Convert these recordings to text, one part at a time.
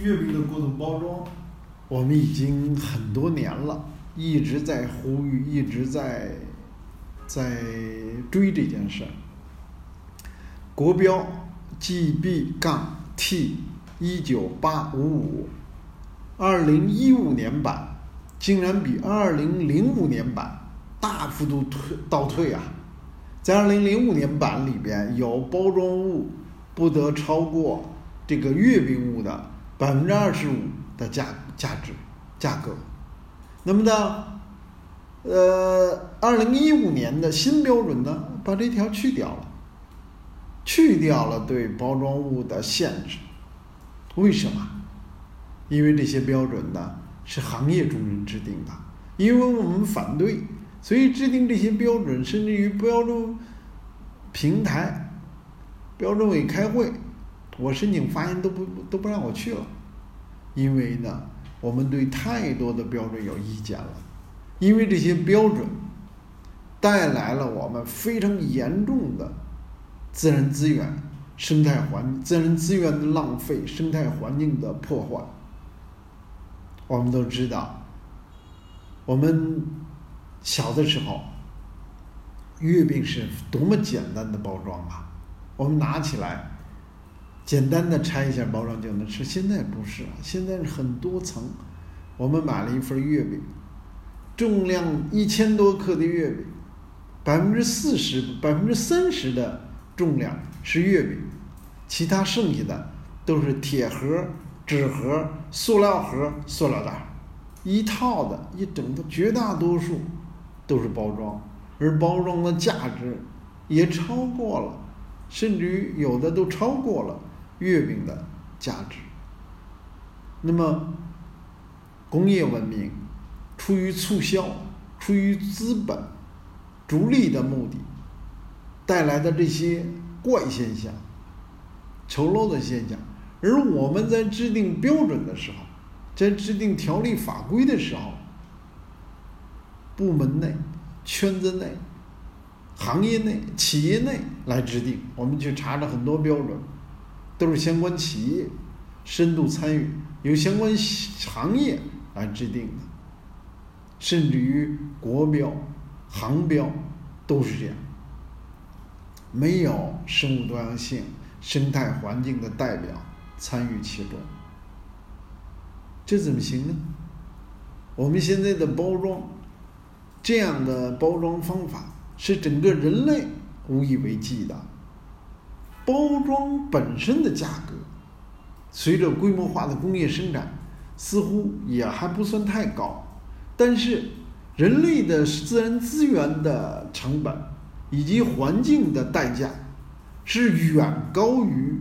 月饼的过度包装，我们已经很多年了，一直在呼吁，一直在在追这件事。国标 GB 杠 T 一九八五五，二零一五年版竟然比二零零五年版大幅度退倒退啊！在二零零五年版里边有包装物不得超过这个月饼物的百分之二十五的价价值价格，那么呢，呃，二零一五年的新标准呢，把这条去掉了，去掉了对包装物的限制。为什么？因为这些标准呢是行业中人制定的，因为我们反对，所以制定这些标准，甚至于标准平台、标准委开会，我申请发言都不都不让我去了，因为呢，我们对太多的标准有意见了，因为这些标准带来了我们非常严重的自然资源。生态环自然资源的浪费，生态环境的破坏。我们都知道，我们小的时候，月饼是多么简单的包装啊！我们拿起来，简单的拆一下包装就能吃。现在不是了，现在是很多层。我们买了一份月饼，重量一千多克的月饼，百分之四十、百分之三十的重量。是月饼，其他剩下的都是铁盒、纸盒、塑料盒、塑料袋，一套的一整的，绝大多数都是包装，而包装的价值也超过了，甚至于有的都超过了月饼的价值。那么，工业文明出于促销、出于资本逐利的目的带来的这些。怪现象、丑陋的现象，而我们在制定标准的时候，在制定条例法规的时候，部门内、圈子内、行业内、企业内来制定。我们去查了很多标准，都是相关企业深度参与，由相关行业来制定的，甚至于国标、行标都是这样。没有生物多样性、生态环境的代表参与其中，这怎么行呢？我们现在的包装，这样的包装方法是整个人类无以为继的。包装本身的价格，随着规模化的工业生产，似乎也还不算太高，但是人类的自然资源的成本。以及环境的代价是远高于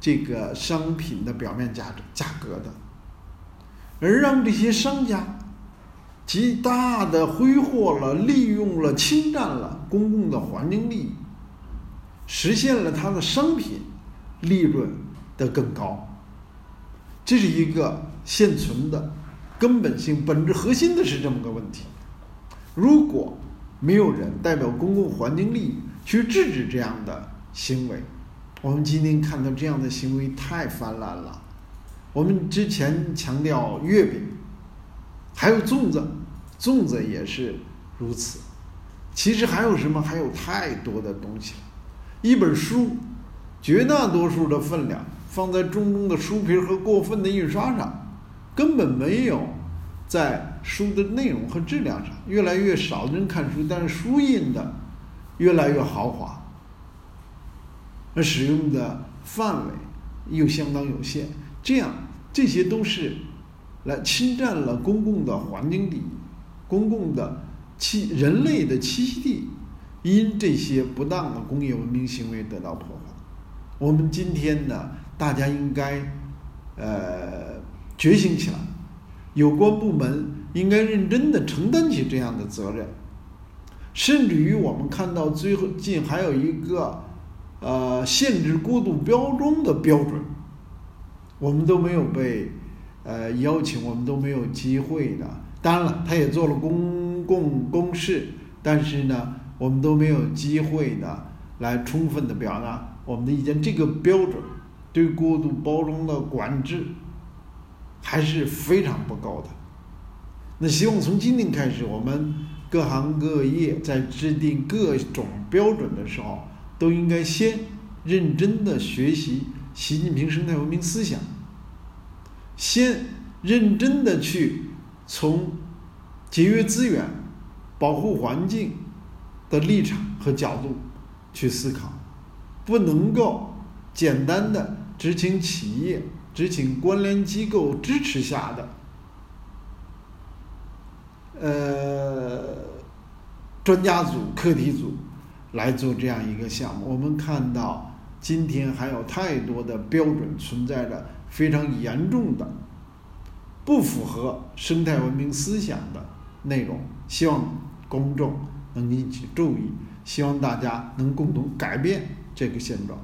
这个商品的表面价值价格的，而让这些商家极大的挥霍了、利用了、侵占了公共的环境利益，实现了它的商品利润的更高，这是一个现存的根本性、本质核心的是这么个问题。如果没有人代表公共环境利益去制止这样的行为。我们今天看到这样的行为太泛滥了。我们之前强调月饼，还有粽子，粽子也是如此。其实还有什么？还有太多的东西了。一本书，绝大多数的分量放在重重的书皮和过分的印刷上，根本没有在。书的内容和质量上，越来越少的人看书，但是书印的越来越豪华，而使用的范围又相当有限，这样这些都是来侵占了公共的环境利益，公共的栖人类的栖息地，因这些不当的工业文明行为得到破坏。我们今天呢，大家应该呃觉醒起来，有关部门。应该认真的承担起这样的责任，甚至于我们看到最后近还有一个，呃，限制过度标装的标准，我们都没有被呃邀请，我们都没有机会的。当然了，他也做了公共公示，但是呢，我们都没有机会呢来充分的表达我们的意见。这个标准对过度包装的管制还是非常不高的。那希望从今天开始，我们各行各业在制定各种标准的时候，都应该先认真的学习习近平生态文明思想，先认真的去从节约资源、保护环境的立场和角度去思考，不能够简单的只请企业、只请关联机构支持下的。呃，专家组、课题组来做这样一个项目，我们看到今天还有太多的标准存在着非常严重的不符合生态文明思想的内容，希望公众能引起注意，希望大家能共同改变这个现状。